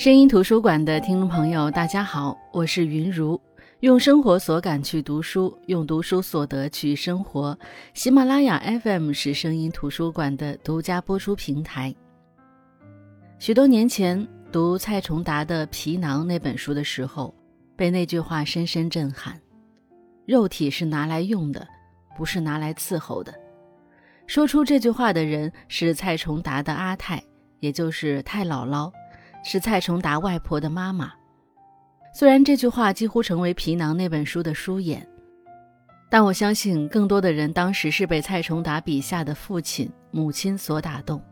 声音图书馆的听众朋友，大家好，我是云如，用生活所感去读书，用读书所得去生活。喜马拉雅 FM 是声音图书馆的独家播出平台。许多年前读蔡崇达的《皮囊》那本书的时候，被那句话深深震撼：肉体是拿来用的，不是拿来伺候的。说出这句话的人是蔡崇达的阿泰，也就是太姥姥。是蔡崇达外婆的妈妈。虽然这句话几乎成为《皮囊》那本书的书眼，但我相信更多的人当时是被蔡崇达笔下的父亲、母亲所打动，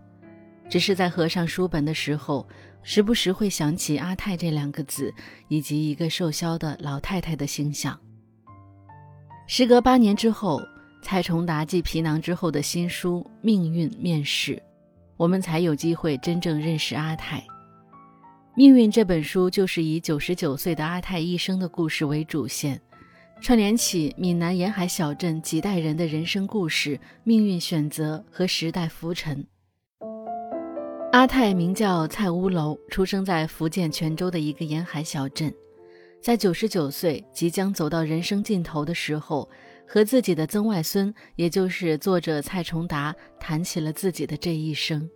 只是在合上书本的时候，时不时会想起阿泰这两个字，以及一个瘦削的老太太的形象。时隔八年之后，蔡崇达继《皮囊》之后的新书《命运》面世，我们才有机会真正认识阿泰。命运这本书就是以九十九岁的阿泰一生的故事为主线，串联起闽南沿海小镇几代人的人生故事、命运选择和时代浮沉。阿泰名叫蔡乌楼，出生在福建泉州的一个沿海小镇，在九十九岁即将走到人生尽头的时候，和自己的曾外孙，也就是作者蔡崇达谈起了自己的这一生。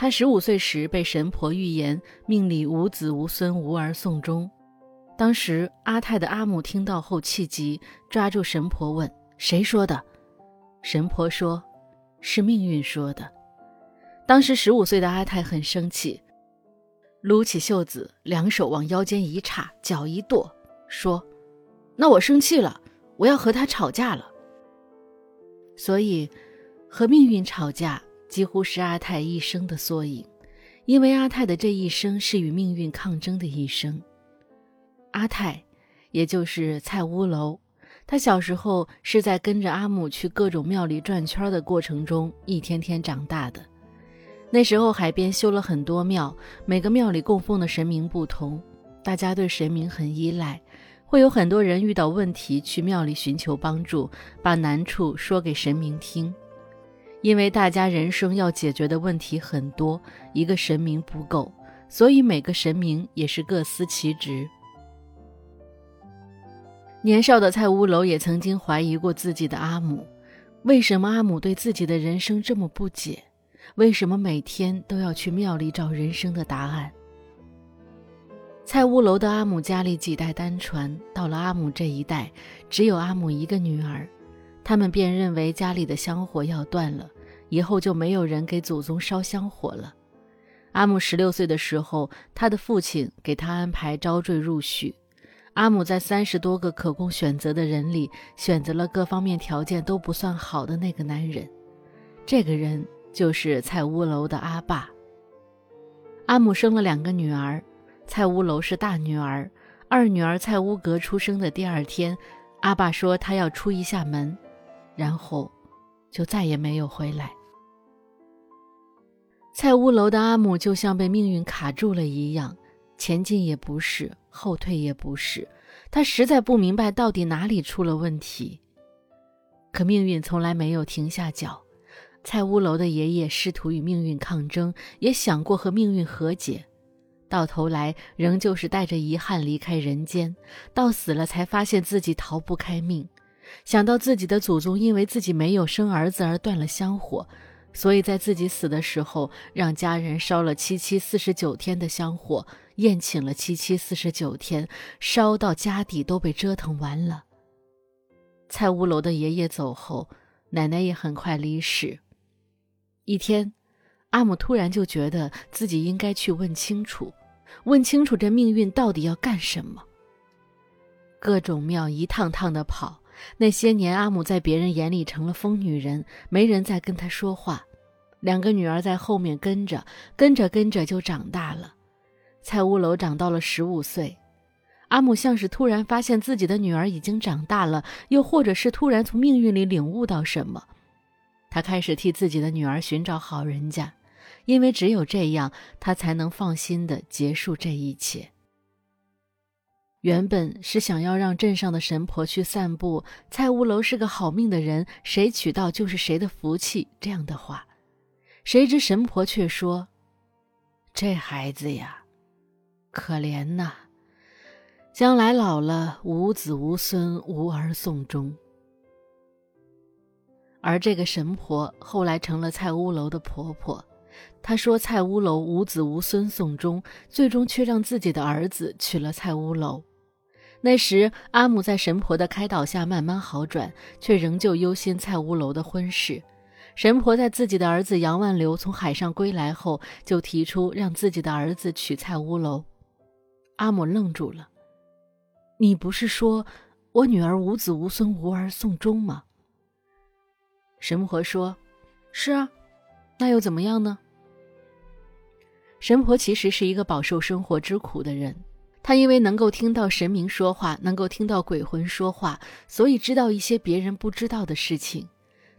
他十五岁时被神婆预言命里无子无孙无儿送终，当时阿泰的阿母听到后气急，抓住神婆问：“谁说的？”神婆说：“是命运说的。”当时十五岁的阿泰很生气，撸起袖子，两手往腰间一叉，脚一跺，说：“那我生气了，我要和他吵架了。”所以，和命运吵架。几乎是阿泰一生的缩影，因为阿泰的这一生是与命运抗争的一生。阿泰，也就是蔡乌楼，他小时候是在跟着阿母去各种庙里转圈的过程中一天天长大的。那时候海边修了很多庙，每个庙里供奉的神明不同，大家对神明很依赖，会有很多人遇到问题去庙里寻求帮助，把难处说给神明听。因为大家人生要解决的问题很多，一个神明不够，所以每个神明也是各司其职。年少的蔡屋楼也曾经怀疑过自己的阿母，为什么阿母对自己的人生这么不解？为什么每天都要去庙里找人生的答案？蔡屋楼的阿母家里几代单传，到了阿母这一代，只有阿母一个女儿。他们便认为家里的香火要断了，以后就没有人给祖宗烧香火了。阿母十六岁的时候，他的父亲给他安排招赘入婿。阿母在三十多个可供选择的人里，选择了各方面条件都不算好的那个男人。这个人就是蔡屋楼的阿爸。阿母生了两个女儿，蔡屋楼是大女儿。二女儿蔡屋格出生的第二天，阿爸说他要出一下门。然后，就再也没有回来。蔡屋楼的阿母就像被命运卡住了一样，前进也不是，后退也不是。他实在不明白到底哪里出了问题。可命运从来没有停下脚。蔡屋楼的爷爷试图与命运抗争，也想过和命运和解，到头来仍旧是带着遗憾离开人间。到死了才发现自己逃不开命。想到自己的祖宗因为自己没有生儿子而断了香火，所以在自己死的时候，让家人烧了七七四十九天的香火，宴请了七七四十九天，烧到家底都被折腾完了。蔡屋楼的爷爷走后，奶奶也很快离世。一天，阿母突然就觉得自己应该去问清楚，问清楚这命运到底要干什么。各种庙一趟趟的跑。那些年，阿母在别人眼里成了疯女人，没人再跟她说话。两个女儿在后面跟着，跟着跟着就长大了。蔡屋楼长到了十五岁，阿母像是突然发现自己的女儿已经长大了，又或者是突然从命运里领悟到什么，她开始替自己的女儿寻找好人家，因为只有这样，她才能放心的结束这一切。原本是想要让镇上的神婆去散布“蔡屋楼是个好命的人，谁娶到就是谁的福气”这样的话，谁知神婆却说：“这孩子呀，可怜呐，将来老了无子无孙，无儿送终。而这个神婆后来成了蔡屋楼的婆婆，她说蔡屋楼无子无孙送终，最终却让自己的儿子娶了蔡屋楼。那时阿母在神婆的开导下慢慢好转，却仍旧忧心蔡屋楼的婚事。神婆在自己的儿子杨万流从海上归来后，就提出让自己的儿子娶蔡屋楼。阿母愣住了：“你不是说我女儿无子无孙，无儿送终吗？”神婆说：“是啊，那又怎么样呢？”神婆其实是一个饱受生活之苦的人，他因为能够听到神明说话，能够听到鬼魂说话，所以知道一些别人不知道的事情。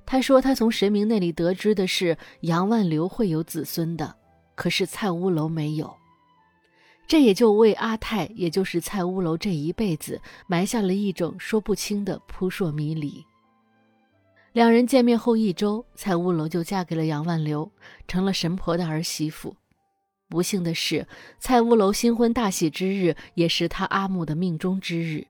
他说，他从神明那里得知的是杨万流会有子孙的，可是蔡屋楼没有，这也就为阿泰，也就是蔡屋楼这一辈子埋下了一种说不清的扑朔迷离。两人见面后一周，蔡屋楼就嫁给了杨万流，成了神婆的儿媳妇。不幸的是，蔡屋楼新婚大喜之日，也是他阿木的命中之日。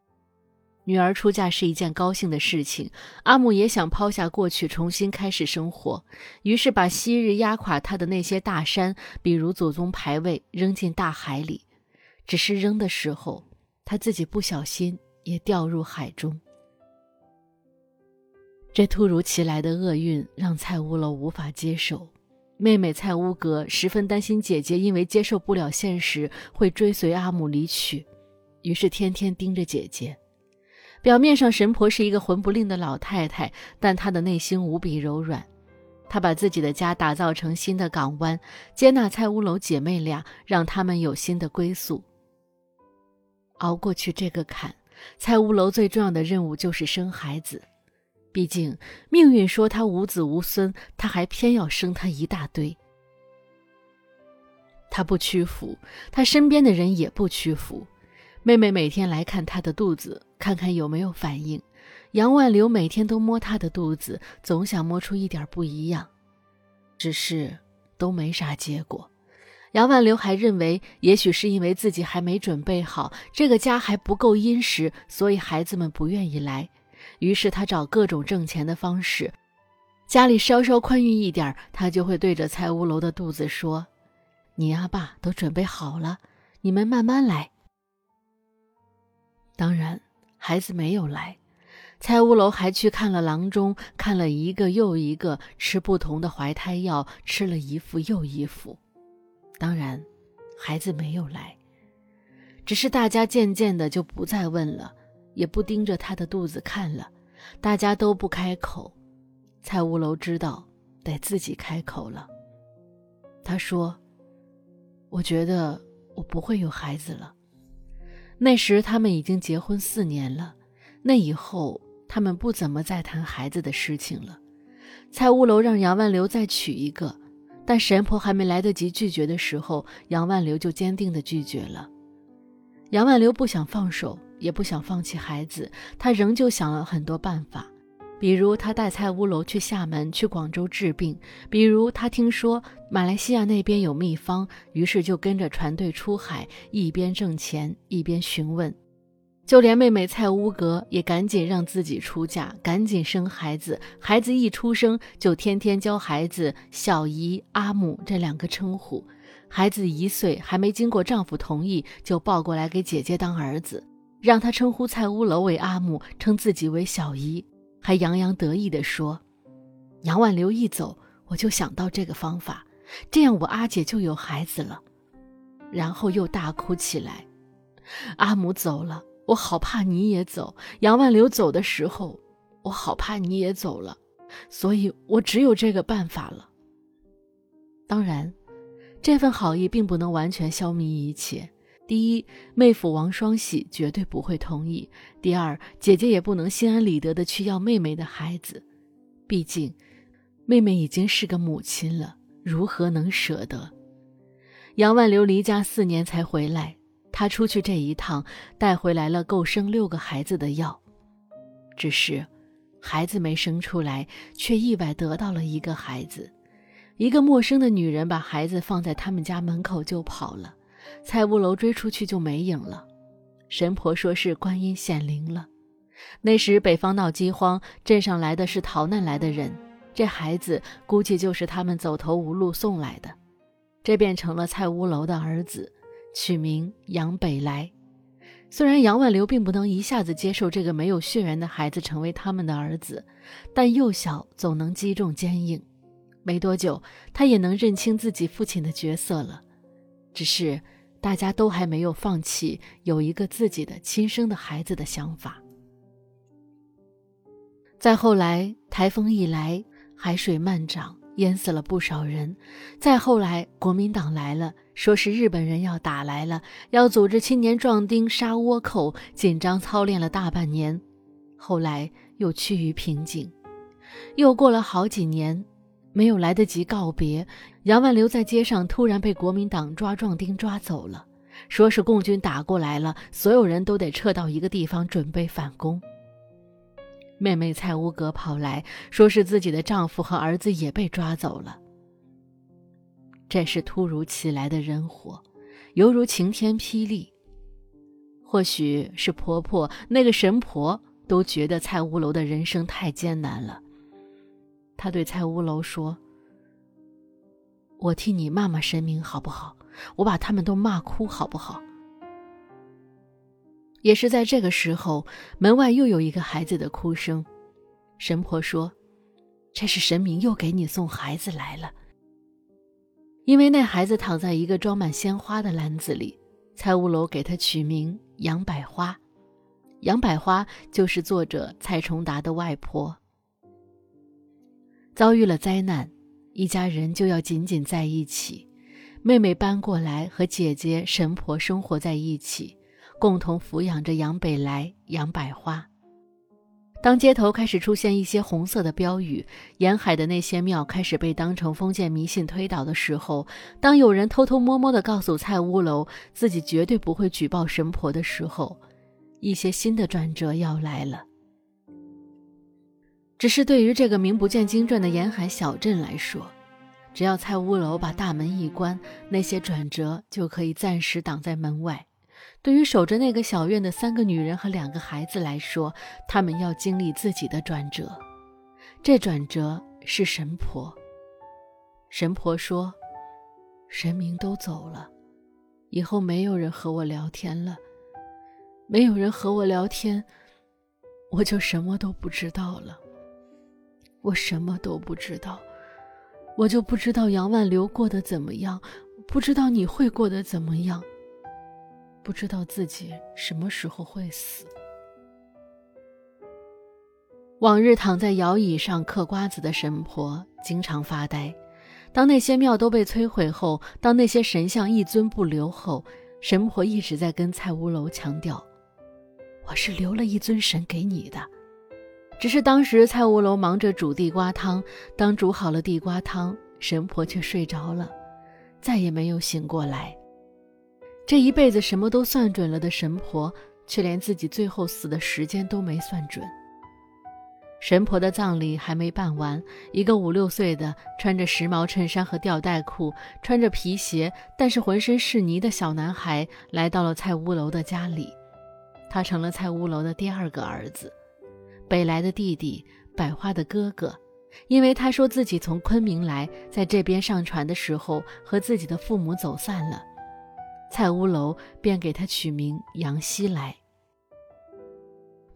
女儿出嫁是一件高兴的事情，阿木也想抛下过去，重新开始生活，于是把昔日压垮他的那些大山，比如祖宗牌位，扔进大海里。只是扔的时候，他自己不小心也掉入海中。这突如其来的厄运让蔡屋楼无法接受，妹妹蔡屋阁十分担心姐姐因为接受不了现实会追随阿母离去，于是天天盯着姐姐。表面上神婆是一个魂不吝的老太太，但她的内心无比柔软。她把自己的家打造成新的港湾，接纳蔡屋楼姐妹俩，让她们有新的归宿。熬过去这个坎，蔡屋楼最重要的任务就是生孩子。毕竟，命运说他无子无孙，他还偏要生他一大堆。他不屈服，他身边的人也不屈服。妹妹每天来看他的肚子，看看有没有反应。杨万流每天都摸他的肚子，总想摸出一点不一样，只是都没啥结果。杨万流还认为，也许是因为自己还没准备好，这个家还不够殷实，所以孩子们不愿意来。于是他找各种挣钱的方式，家里稍稍宽裕一点，他就会对着蔡屋楼的肚子说：“你阿爸都准备好了，你们慢慢来。”当然，孩子没有来。蔡屋楼还去看了郎中，看了一个又一个，吃不同的怀胎药，吃了一副又一副。当然，孩子没有来。只是大家渐渐的就不再问了。也不盯着他的肚子看了，大家都不开口。蔡屋楼知道得自己开口了。他说：“我觉得我不会有孩子了。”那时他们已经结婚四年了，那以后他们不怎么再谈孩子的事情了。蔡屋楼让杨万流再娶一个，但神婆还没来得及拒绝的时候，杨万流就坚定地拒绝了。杨万流不想放手。也不想放弃孩子，他仍旧想了很多办法，比如他带蔡屋楼去厦门、去广州治病；比如他听说马来西亚那边有秘方，于是就跟着船队出海，一边挣钱一边询问。就连妹妹蔡屋格也赶紧让自己出嫁，赶紧生孩子。孩子一出生，就天天教孩子小姨、阿母这两个称呼。孩子一岁还没经过丈夫同意，就抱过来给姐姐当儿子。让他称呼蔡屋楼为阿母，称自己为小姨，还洋洋得意地说：“杨万流一走，我就想到这个方法，这样我阿姐就有孩子了。”然后又大哭起来：“阿母走了，我好怕你也走；杨万流走的时候，我好怕你也走了，所以我只有这个办法了。”当然，这份好意并不能完全消弭一切。第一，妹夫王双喜绝对不会同意；第二，姐姐也不能心安理得的去要妹妹的孩子，毕竟，妹妹已经是个母亲了，如何能舍得？杨万流离家四年才回来，他出去这一趟带回来了够生六个孩子的药，只是，孩子没生出来，却意外得到了一个孩子。一个陌生的女人把孩子放在他们家门口就跑了，蔡屋楼追出去就没影了。神婆说是观音显灵了。那时北方闹饥荒，镇上来的是逃难来的人，这孩子估计就是他们走投无路送来的，这便成了蔡屋楼的儿子，取名杨北来。虽然杨万流并不能一下子接受这个没有血缘的孩子成为他们的儿子，但幼小总能击中坚硬。没多久，他也能认清自己父亲的角色了。只是大家都还没有放弃有一个自己的亲生的孩子的想法。再后来，台风一来，海水漫涨，淹死了不少人。再后来，国民党来了，说是日本人要打来了，要组织青年壮丁杀倭寇，紧张操练了大半年，后来又趋于平静。又过了好几年，没有来得及告别，杨万留在街上突然被国民党抓壮丁抓走了，说是共军打过来了，所有人都得撤到一个地方准备反攻。妹妹蔡乌格跑来说：“是自己的丈夫和儿子也被抓走了。”这是突如其来的人祸，犹如晴天霹雳。或许是婆婆那个神婆都觉得蔡乌楼的人生太艰难了。他对蔡屋楼说：“我替你骂骂神明好不好？我把他们都骂哭好不好？”也是在这个时候，门外又有一个孩子的哭声。神婆说：“这是神明又给你送孩子来了。”因为那孩子躺在一个装满鲜花的篮子里，蔡屋楼给他取名杨百花。杨百花就是作者蔡崇达的外婆。遭遇了灾难，一家人就要紧紧在一起。妹妹搬过来和姐姐神婆生活在一起。共同抚养着杨北来、杨百花。当街头开始出现一些红色的标语，沿海的那些庙开始被当成封建迷信推倒的时候，当有人偷偷摸摸地告诉蔡屋楼自己绝对不会举报神婆的时候，一些新的转折要来了。只是对于这个名不见经传的沿海小镇来说，只要蔡屋楼把大门一关，那些转折就可以暂时挡在门外。对于守着那个小院的三个女人和两个孩子来说，他们要经历自己的转折。这转折是神婆。神婆说：“神明都走了，以后没有人和我聊天了，没有人和我聊天，我就什么都不知道了。我什么都不知道，我就不知道杨万流过得怎么样，不知道你会过得怎么样。”不知道自己什么时候会死。往日躺在摇椅上嗑瓜子的神婆经常发呆。当那些庙都被摧毁后，当那些神像一尊不留后，神婆一直在跟蔡屋楼强调：“我是留了一尊神给你的。”只是当时蔡屋楼忙着煮地瓜汤，当煮好了地瓜汤，神婆却睡着了，再也没有醒过来。这一辈子什么都算准了的神婆，却连自己最后死的时间都没算准。神婆的葬礼还没办完，一个五六岁的穿着时髦衬衫和吊带裤、穿着皮鞋，但是浑身是泥的小男孩来到了蔡屋楼的家里。他成了蔡屋楼的第二个儿子，北来的弟弟，百花的哥哥。因为他说自己从昆明来，在这边上船的时候和自己的父母走散了。蔡屋楼便给他取名杨希来。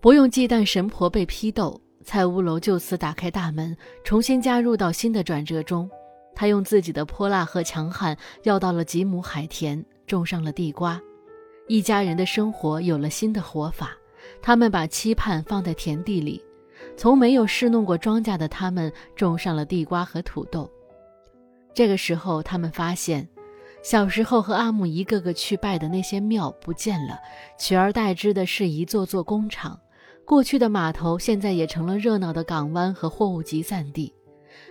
不用忌惮神婆被批斗，蔡屋楼就此打开大门，重新加入到新的转折中。他用自己的泼辣和强悍要到了几亩海田，种上了地瓜，一家人的生活有了新的活法。他们把期盼放在田地里，从没有试弄过庄稼的他们种上了地瓜和土豆。这个时候，他们发现。小时候和阿木一个个去拜的那些庙不见了，取而代之的是一座座工厂。过去的码头现在也成了热闹的港湾和货物集散地。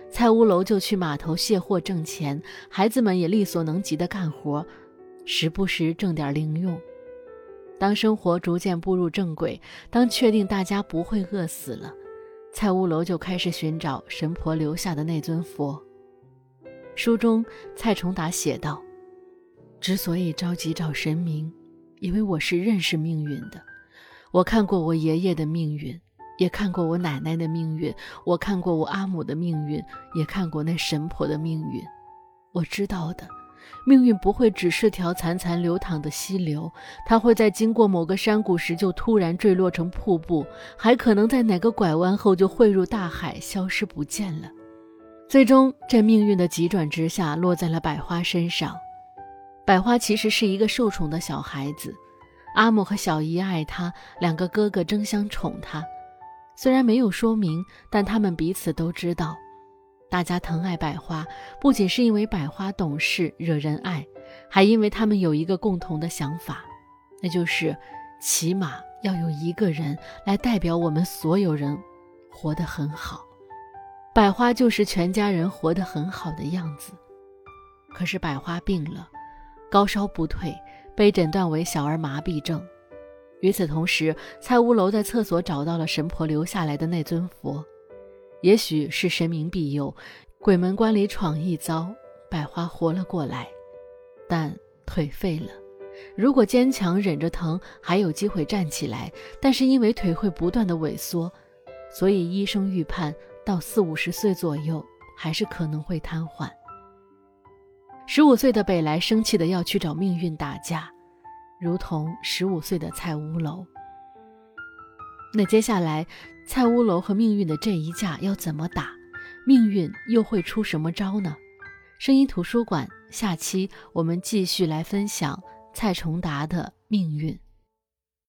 蔡屋楼就去码头卸货挣钱，孩子们也力所能及的干活，时不时挣点零用。当生活逐渐步入正轨，当确定大家不会饿死了，蔡屋楼就开始寻找神婆留下的那尊佛。书中蔡崇达写道：“之所以着急找神明，因为我是认识命运的。我看过我爷爷的命运，也看过我奶奶的命运，我看过我阿母的命运，也看过那神婆的命运。我知道的。”命运不会只是条潺潺流淌的溪流，它会在经过某个山谷时就突然坠落成瀑布，还可能在哪个拐弯后就汇入大海，消失不见了。最终，这命运的急转直下落在了百花身上。百花其实是一个受宠的小孩子，阿母和小姨爱他，两个哥哥争相宠他。虽然没有说明，但他们彼此都知道。大家疼爱百花，不仅是因为百花懂事惹人爱，还因为他们有一个共同的想法，那就是起码要有一个人来代表我们所有人活得很好。百花就是全家人活得很好的样子。可是百花病了，高烧不退，被诊断为小儿麻痹症。与此同时，蔡屋楼在厕所找到了神婆留下来的那尊佛。也许是神明庇佑，鬼门关里闯一遭，百花活了过来，但腿废了。如果坚强忍着疼，还有机会站起来。但是因为腿会不断的萎缩，所以医生预判到四五十岁左右，还是可能会瘫痪。十五岁的北来生气的要去找命运打架，如同十五岁的蔡屋楼。那接下来。蔡屋楼和命运的这一架要怎么打？命运又会出什么招呢？声音图书馆下期我们继续来分享蔡崇达的命运。